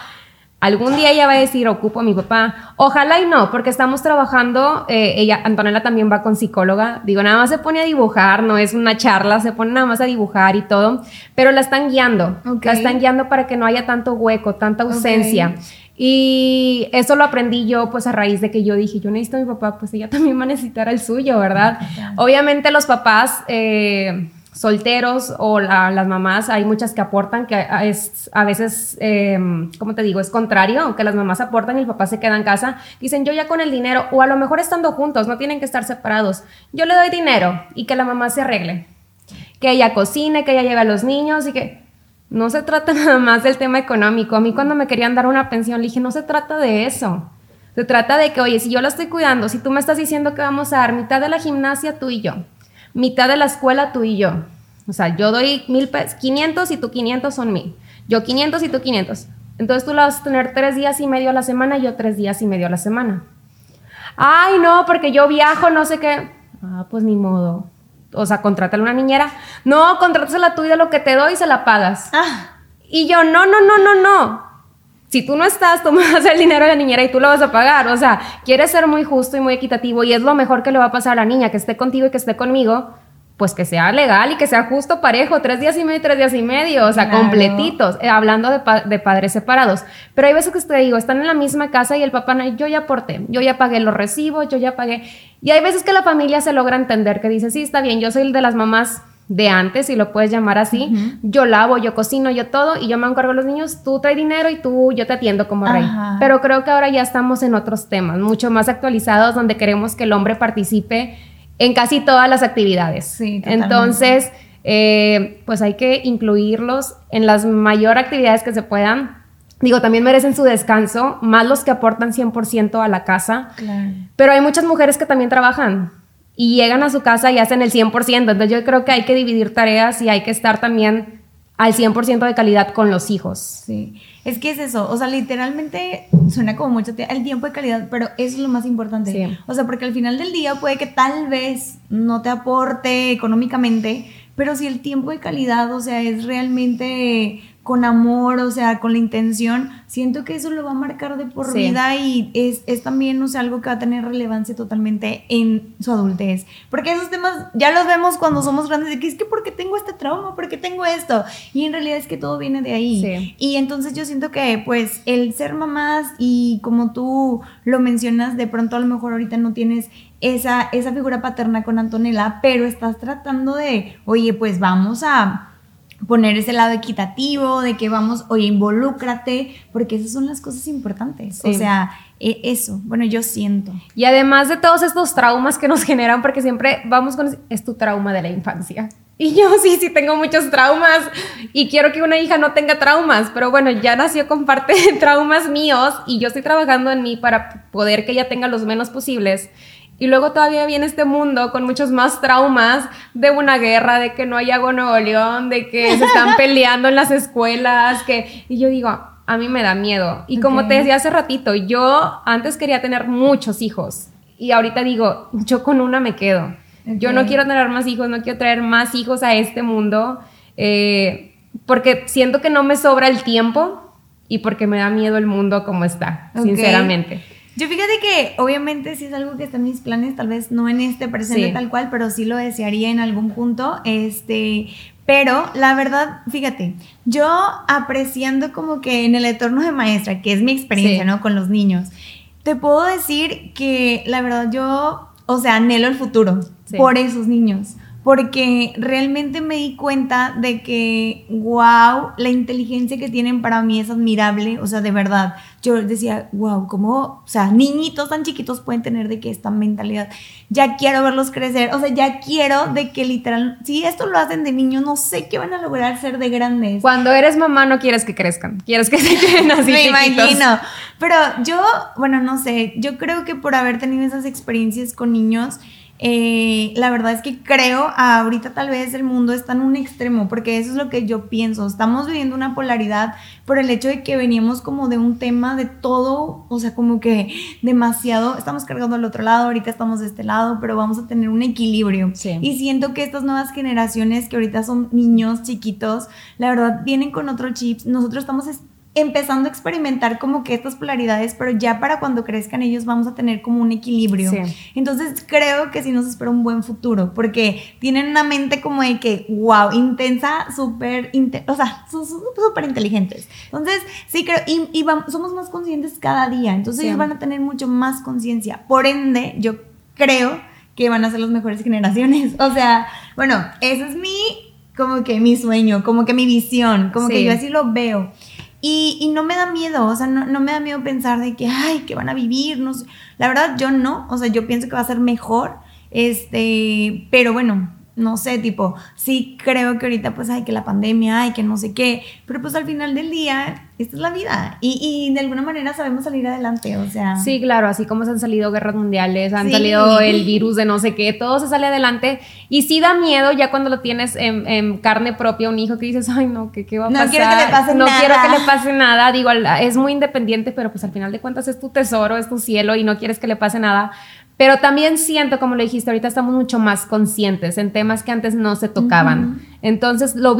algún día ella va a decir, ocupo a mi papá. Ojalá y no, porque estamos trabajando, eh, ella, Antonella también va con psicóloga, digo, nada más se pone a dibujar, no es una charla, se pone nada más a dibujar y todo, pero la están guiando, la están guiando para que no haya tanto hueco, tanta ausencia. Y eso lo aprendí yo pues a raíz de que yo dije, yo necesito a mi papá, pues ella también va a necesitar el suyo, ¿verdad? Obviamente los papás eh, solteros o las mamás, hay muchas que aportan, que es a veces, eh, ¿cómo te digo? Es contrario, aunque las mamás aportan y el papá se queda en casa, dicen yo ya con el dinero, o a lo mejor estando juntos, no tienen que estar separados, yo le doy dinero y que la mamá se arregle, que ella cocine, que ella lleve a los niños y que no se trata (laughs) nada más del tema económico. A mí cuando me querían dar una pensión, le dije, no se trata de eso. Se trata de que, oye, si yo la estoy cuidando, si tú me estás diciendo que vamos a dar mitad de la gimnasia tú y yo, mitad de la escuela tú y yo. O sea, yo doy mil pesos, 500 y tú 500 son mil. Yo 500 y tú 500. Entonces tú la vas a tener tres días y medio a la semana y yo tres días y medio a la semana. Ay, no, porque yo viajo, no sé qué. Ah, pues ni modo o sea, contrátale una niñera. No, contrátasela tú y de lo que te doy se la pagas. Ah. Y yo, no, no, no, no, no. Si tú no estás, tú me vas el dinero de la niñera y tú lo vas a pagar. O sea, quieres ser muy justo y muy equitativo y es lo mejor que le va a pasar a la niña, que esté contigo y que esté conmigo, pues que sea legal y que sea justo, parejo, tres días y medio tres días y medio, o sea, completitos, eh, hablando de, de, padres separados. Pero hay veces que te digo, están en la misma casa y el papá, no, yo ya aporté, yo ya pagué los recibos, yo ya pagué. Y hay veces que la familia se logra entender, que dice, sí, está bien, yo soy el de las mamás de antes, si lo puedes llamar así, yo lavo, yo cocino, yo todo, y yo me encargo de los niños, tú traes dinero y tú, yo te atiendo como rey. Pero creo que ahora ya estamos en otros temas, mucho más actualizados, donde queremos que el hombre participe en casi todas las actividades. Sí, Entonces, eh, pues hay que incluirlos en las mayor actividades que se puedan. Digo, también merecen su descanso, más los que aportan 100% a la casa. Claro. Pero hay muchas mujeres que también trabajan y llegan a su casa y hacen el 100%. Entonces yo creo que hay que dividir tareas y hay que estar también al 100% de calidad con los hijos. Sí. Es que es eso, o sea, literalmente suena como mucho el tiempo de calidad, pero eso es lo más importante. O sea, porque al final del día puede que tal vez no te aporte económicamente, pero si el tiempo de calidad, o sea, es realmente con amor, o sea, con la intención, siento que eso lo va a marcar de por vida y es, es, también, o sea, algo que va a tener relevancia totalmente en su adultez. Porque esos temas ya los vemos cuando somos grandes, de que es que porque tengo este trauma, porque tengo esto. Y en realidad es que todo viene de ahí. Y entonces yo siento que, pues, el ser mamás y como tú lo mencionas, de pronto a lo mejor ahorita no tienes esa, esa figura paterna con Antonella, pero estás tratando de, oye, pues vamos a poner ese lado equitativo, de que vamos, oye, involúcrate, porque esas son las cosas importantes. O sea, e, eso, bueno, yo siento. Y además de todos estos traumas que nos (laughs) generan, porque siempre vamos con, es tu trauma de la infancia. Y yo sí, sí tengo muchos traumas y quiero que una hija no tenga traumas, pero bueno, ya nació con parte de traumas míos y yo estoy trabajando en mí para poder que ella tenga los menos posibles. Y luego todavía viene este mundo con muchos más traumas de una guerra, de que no hay agua en Nuevo León, de que se están (laughs) peleando en las escuelas, que... Y yo digo, a mí me da miedo. Y como te decía hace ratito, yo antes quería tener muchos hijos y ahorita digo, yo con una me quedo. Yo no quiero tener más hijos, no quiero traer más hijos a este mundo, eh, porque siento que no me sobra el tiempo y porque me da miedo el mundo como está, sinceramente. Yo fíjate que obviamente sí es algo que está en mis planes, tal vez no en este presente tal cual, pero sí lo desearía en algún punto. Este, pero la verdad, fíjate, yo apreciando como que en el entorno de maestra, que es mi experiencia, ¿no? Con los niños, te puedo decir que la verdad yo, o sea, anhelo el futuro por esos niños porque realmente me di cuenta de que, wow, la inteligencia que tienen para mí es admirable, o sea, de verdad. Yo decía, wow, ¿cómo, o sea, niñitos tan chiquitos pueden tener de que esta mentalidad? Ya quiero verlos crecer, o sea, ya quiero de que literal, si esto lo hacen de niños, no sé qué van a lograr ser de grandes. Cuando eres mamá no quieres que crezcan, quieres que (laughs) se queden así Me imagino. Pero yo, bueno, no sé, yo creo que por haber tenido esas experiencias con niños, eh, la verdad es que creo ahorita tal vez el mundo está en un extremo, porque eso es lo que yo pienso. Estamos viviendo una polaridad por el hecho de que veníamos como de un tema de todo, o sea, como que demasiado, estamos cargando al otro lado, ahorita estamos de este lado, pero vamos a tener un equilibrio. Y siento que estas nuevas generaciones que ahorita son niños chiquitos, la verdad vienen con otro chips. Nosotros estamos empezando a experimentar como que estas polaridades, pero ya para cuando crezcan ellos vamos a tener como un equilibrio. Entonces creo que sí nos espera un buen futuro, porque tienen una mente como de que, wow, intensa, súper, o sea, súper inteligentes. Entonces, sí creo, y, somos más conscientes cada día, entonces ellos van a tener mucho más conciencia. Por ende, yo creo que van a ser las mejores generaciones. (laughs) O sea, bueno, ese es mi, como que mi sueño, como que mi visión, como que yo así lo veo. Y, no me da miedo, o sea, no, me da miedo pensar de que, ay, que van a vivir, no sé. La verdad, yo no, o sea, yo pienso que va a ser mejor, este, pero bueno, no sé, tipo, sí creo que ahorita pues hay que la pandemia, hay que no sé qué, pero pues al final del día, esta es la vida y, y de alguna manera sabemos salir adelante, o sea. Sí, claro, así como se han salido guerras mundiales, han salido el virus de no sé qué, todo se sale adelante y sí da miedo ya cuando lo tienes en, carne propia, un hijo que dices, ay no, ¿qué, qué va a pasar? No quiero que le pase nada. No quiero que le pase nada, digo, es muy independiente, pero pues al final de cuentas es tu tesoro, es tu cielo y no quieres que le pase nada pero también siento, como le dijiste, ahorita estamos mucho más conscientes en temas que antes no se tocaban. Entonces lo,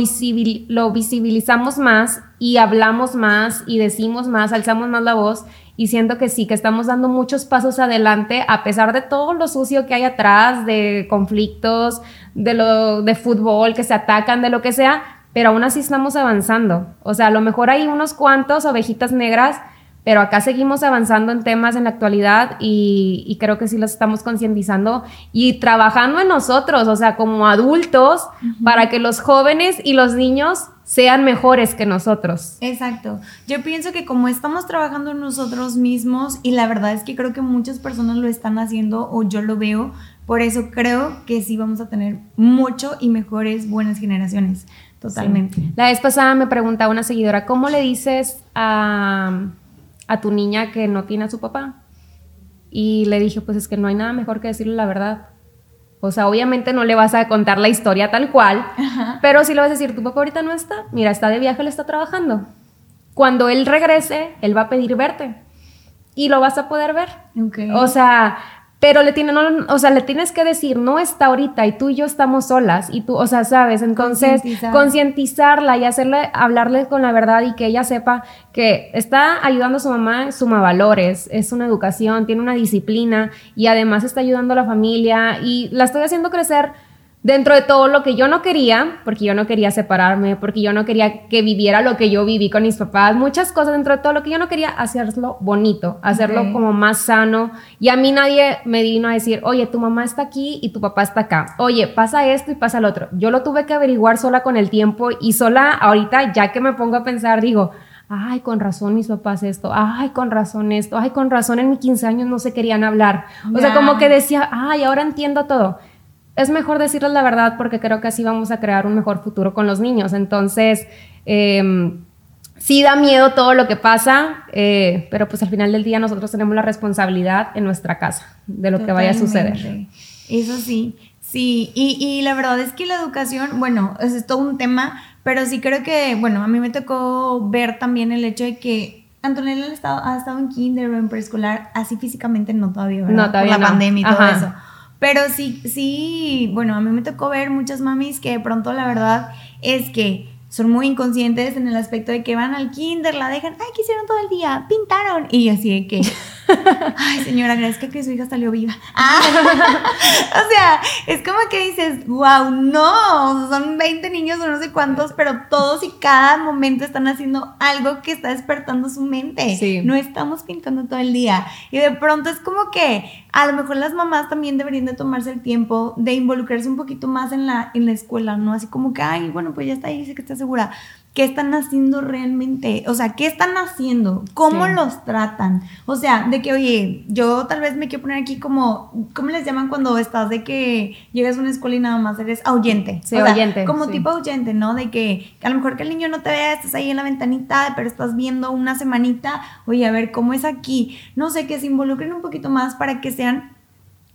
lo visibilizamos más y hablamos más y decimos más, alzamos más la voz y siento que sí, que estamos dando muchos pasos adelante a pesar de todo lo sucio que hay atrás, de conflictos, de lo de fútbol que se atacan, de lo que sea, pero aún así estamos avanzando. O sea, a lo mejor hay unos cuantos ovejitas negras pero acá seguimos avanzando en temas en la actualidad y, creo que sí los estamos concientizando y trabajando en nosotros, o sea, como adultos, para que los jóvenes y los niños sean mejores que nosotros. Exacto. Yo pienso que como estamos trabajando en nosotros mismos y la verdad es que creo que muchas personas lo están haciendo o yo lo veo, por eso creo que sí vamos a tener mucho y mejores buenas generaciones. Totalmente. La vez pasada me preguntaba una seguidora, ¿cómo le dices a a tu niña que no tiene a su papá. Y le dije, pues es que no hay nada mejor que decirle la verdad. O sea, obviamente no le vas a contar la historia tal cual, pero sí le vas a decir, tu papá ahorita no está, mira, está de viaje, le está trabajando. Cuando él regrese, él va a pedir verte y lo vas a poder ver. O sea, pero le tiene, o sea, le tienes que decir, no está ahorita y tú y yo estamos solas y tú, o sea, sabes, entonces concientizarla y hacerle, hablarle con la verdad y que ella sepa que está ayudando a su mamá, suma valores, es una educación, tiene una disciplina y además está ayudando a la familia y la estoy haciendo crecer dentro de todo lo que yo no quería, porque yo no quería separarme, porque yo no quería que viviera lo que yo viví con mis papás, muchas cosas dentro de todo lo que yo no quería, hacerlo bonito, hacerlo como más sano. Y a mí nadie me vino a decir, oye, tu mamá está aquí y tu papá está acá. Oye, pasa esto y pasa lo otro. Yo lo tuve que averiguar sola con el tiempo y sola ahorita, ya que me pongo a pensar, digo, ay, con razón mis papás esto, ay, con razón esto, ay, con razón en mis 15 años no se querían hablar. O sea, como que decía, ay, ahora entiendo todo es mejor decirles la verdad porque creo que así vamos a crear un mejor futuro con los niños. Entonces, em, sí da miedo todo lo que pasa, eh, pero pues al final del día nosotros tenemos la responsabilidad en nuestra casa de lo que vaya a suceder. Eso sí, sí, y, y, la verdad es que la educación, bueno, es todo un tema, pero sí creo que, bueno, a mí me tocó ver también el hecho de que Antonella ha estado, ha estado en kinder o en preescolar, así físicamente no todavía, ¿verdad? No, todavía Por la pandemia y todo eso. Pero sí, sí, bueno, a mí me tocó ver muchas mamis que de pronto la verdad es que son muy inconscientes en el aspecto de que van al kinder, la dejan, ay, ¿qué hicieron todo el día? Pintaron. Y así de que, ay, señora, agradezca que su hija salió viva. Ah. (laughs) o sea, es como que dices, wow, no, son 20 niños o no sé cuántos, pero todos y cada momento están haciendo algo que está despertando su mente. No estamos pintando todo el día. Y de pronto es como que a lo mejor las mamás también deberían de tomarse el tiempo de involucrarse un poquito más en la, en la escuela, ¿no? Así como que, ay, bueno, pues ya está ahí, dice que está segura. ¿Qué están haciendo realmente? O sea, ¿qué están haciendo? ¿Cómo los tratan? O sea, de que, oye, yo tal vez me quiero poner aquí como, ¿cómo les llaman cuando estás de que llegas a una escuela y nada más eres ahuyente? Sí, ahuyente. Como tipo ahuyente, ¿no? De que a lo mejor que el niño no te vea, estás ahí en la ventanita, pero estás viendo una semanita, oye, a ver, ¿cómo es aquí? No sé, que se involucren un poquito más para que sean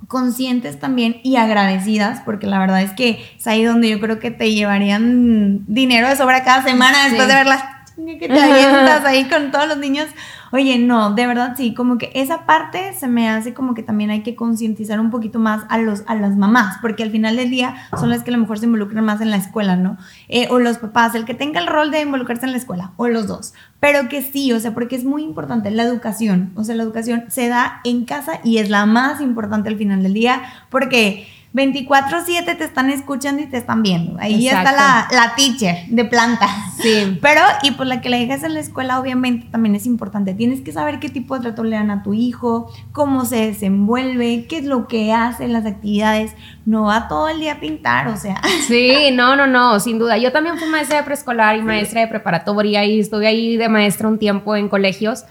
conscientes también y agradecidas, porque la verdad es que es ahí donde yo creo que te llevarían dinero de sobra cada semana después de ver las que te avientas ahí con todos los niños Oye, no, de verdad sí, como que esa parte se me hace como que también hay que concientizar un poquito más a, los, a las mamás, porque al final del día son las que a lo mejor se involucran más en la escuela, ¿no? Eh, o los papás, el que tenga el rol de involucrarse en la escuela, o los dos. Pero que sí, o sea, porque es muy importante la educación, o sea, la educación se da en casa y es la más importante al final del día, porque 24/7 te están escuchando y te están viendo. Ahí está la, la, teacher de planta. Sí. Pero, y por la que la dejas en la escuela, obviamente también es importante. Tienes que saber qué tipo de trato le dan a tu hijo, cómo se desenvuelve, qué es lo que hace, las actividades. No va todo el día a pintar, o sea. Sí, no, no, no, sin duda. Yo también fui maestra de preescolar y maestra de preparatoria y estuve ahí de maestra un tiempo en colegios.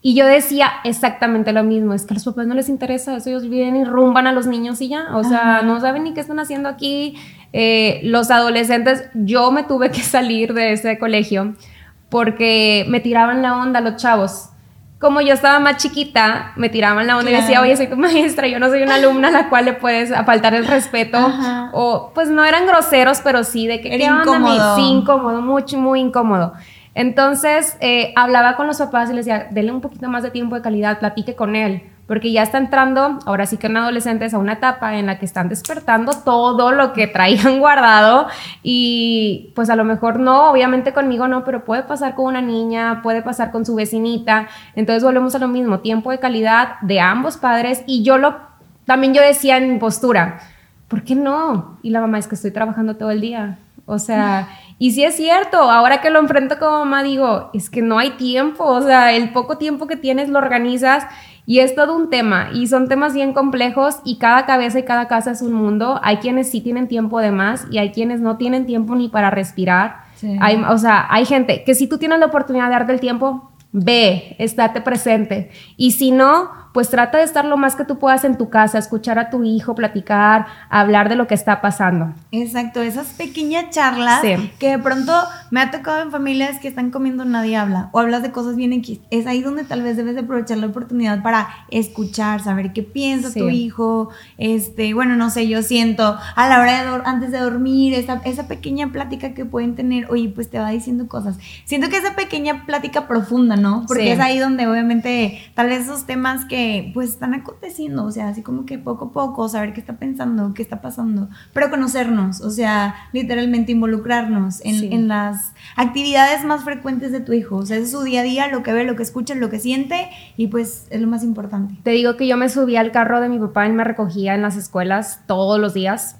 Y yo decía exactamente lo mismo, es que a los papás no les interesa eso, ellos vienen y rumban a los niños y ya, o sea, no saben ni qué están haciendo aquí. Eh, los adolescentes, yo me tuve que (laughs) salir de ese colegio porque me tiraban la onda los chavos. Como yo estaba más chiquita, me tiraban la onda y decía, oye, soy tu (laughs) maestra, yo no soy una alumna a la cual le puedes faltar el respeto. O pues no eran groseros, pero sí de que... Era incómodo. Sí, incómodo, mucho, muy incómodo. Entonces, eh, hablaba con los papás y les decía, denle un poquito más de tiempo de calidad, platique con él, porque ya está entrando, ahora sí que en adolescentes, a una etapa en la que están despertando todo lo que traían (laughs) guardado y pues a lo mejor no, obviamente conmigo no, pero puede pasar con una niña, puede pasar con su vecinita, entonces volvemos a lo mismo, tiempo de calidad de ambos padres y yo lo, también yo decía en postura, ¿por qué no? Y la mamá es que estoy trabajando todo el día, o sea... (laughs) Y sí es cierto, ahora que lo enfrento como mamá digo, es que no hay tiempo, o sea, el poco tiempo que tienes lo organizas y es todo un tema y son temas bien complejos y cada cabeza y cada casa es un mundo. Hay quienes sí tienen tiempo de más y hay quienes no tienen tiempo ni para respirar. Hay, o sea, hay gente que si tú tienes la oportunidad de darte el tiempo, ve, estate presente. Y si no, pues trata de estar lo más que tú puedas en tu casa, escuchar a tu hijo, platicar, hablar de lo que está pasando. Exacto, esas pequeñas charlas que de pronto me ha tocado en familias que están comiendo nadie habla o hablas de cosas bien X. Es ahí donde tal vez debes de aprovechar la oportunidad para escuchar, saber qué piensa tu hijo, este, bueno, no sé, yo siento a la hora de antes de dormir, esa, esa pequeña plática que pueden tener, oye, pues te va diciendo cosas. Siento que esa pequeña plática profunda, ¿no? Porque es ahí donde obviamente tal vez esos temas que pues están aconteciendo, o sea, así como que poco a poco, saber qué está pensando, qué está pasando, pero conocernos, o sea, literalmente involucrarnos en, en las actividades más frecuentes de tu hijo, o sea, es su día a día, lo que ve, lo que escucha, lo que siente y pues es lo más importante. Te digo que yo me subía al carro de mi papá y me recogía en las escuelas todos los días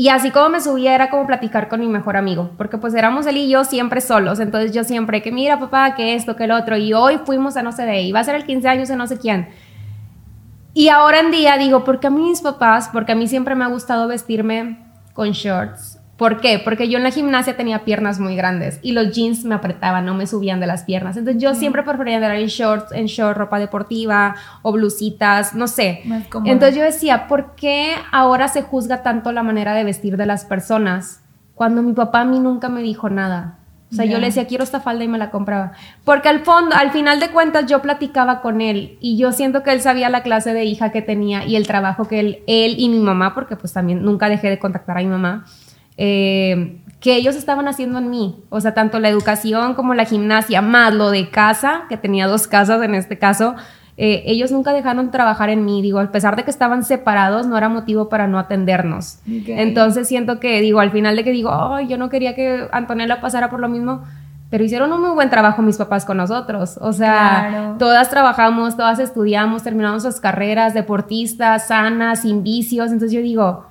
y así como me subía era como platicar con mi mejor amigo, porque pues éramos él y yo siempre solos, entonces yo siempre que mira papá, que esto, que el otro, y hoy fuimos a no sé de, iba a ser el 15 años de no sé quién. Y ahora en día digo, porque a mis papás, porque a mí siempre me ha gustado vestirme con shorts, ¿Por qué? Porque yo en la gimnasia tenía piernas muy grandes y los jeans me apretaban, no me subían de las piernas. Entonces yo siempre prefería andar en shorts, en short, ropa deportiva o blusitas, no sé. Entonces yo decía, ¿por qué ahora se juzga tanto la manera de vestir de las personas cuando mi papá a mí nunca me dijo nada? O sea, yo le decía, quiero esta falda y me la compraba. Porque al fondo, al final de cuentas, yo platicaba con él y yo siento que él sabía la clase de hija que tenía y el trabajo que él, él y mi mamá, porque pues también nunca dejé de contactar a mi mamá, eh, que ellos estaban haciendo en mí. O sea, tanto la educación como la gimnasia, más lo de casa, que tenía dos casas en este caso, eh, ellos nunca dejaron de trabajar en mí. Digo, a pesar de que estaban separados, no era motivo para no atendernos. Entonces siento que, digo, al final de que digo, ay, yo no quería que Antonella pasara por lo mismo, pero hicieron un muy buen trabajo mis papás con nosotros. O sea, todas trabajamos, todas estudiamos, terminamos las carreras, deportistas, sanas, sin vicios. Entonces yo digo,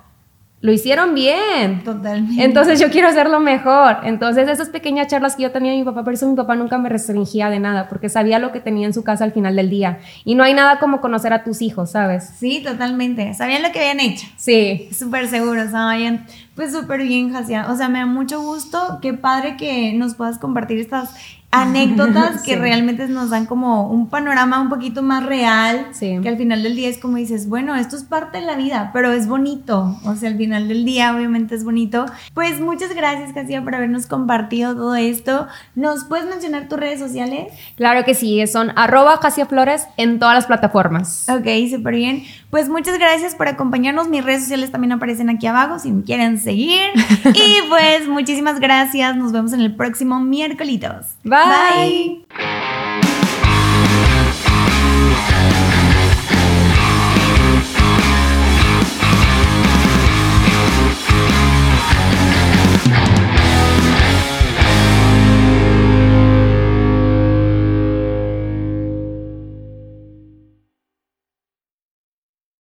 lo hicieron bien. Totalmente. Entonces yo quiero hacerlo mejor. Entonces esas pequeñas charlas que yo tenía de mi papá, por eso mi papá nunca me restringía de nada, porque sabía lo que tenía en su casa al final del día. Y no hay nada como conocer a tus hijos, ¿sabes? Sí, totalmente. Sabían lo que habían hecho. Sí. Súper seguro, sabían. Pues súper bien, Jasia. O sea, me da mucho gusto. Qué padre que nos puedas compartir estas anécdotas (laughs) que realmente nos dan como un panorama un poquito más real, que al final del día es como dices, bueno, esto es parte de la vida, pero es bonito, o sea, al final del día obviamente es bonito. Pues muchas gracias, Casia, por habernos compartido todo esto. ¿Nos puedes mencionar tus redes sociales? Claro que sí, son arroba Casia Flores en todas las plataformas. Ok, súper bien. Pues muchas gracias por acompañarnos, mis redes sociales también aparecen aquí abajo si me quieren seguir. (laughs) y pues muchísimas gracias, nos vemos en el próximo miércoles. Bye. Bye.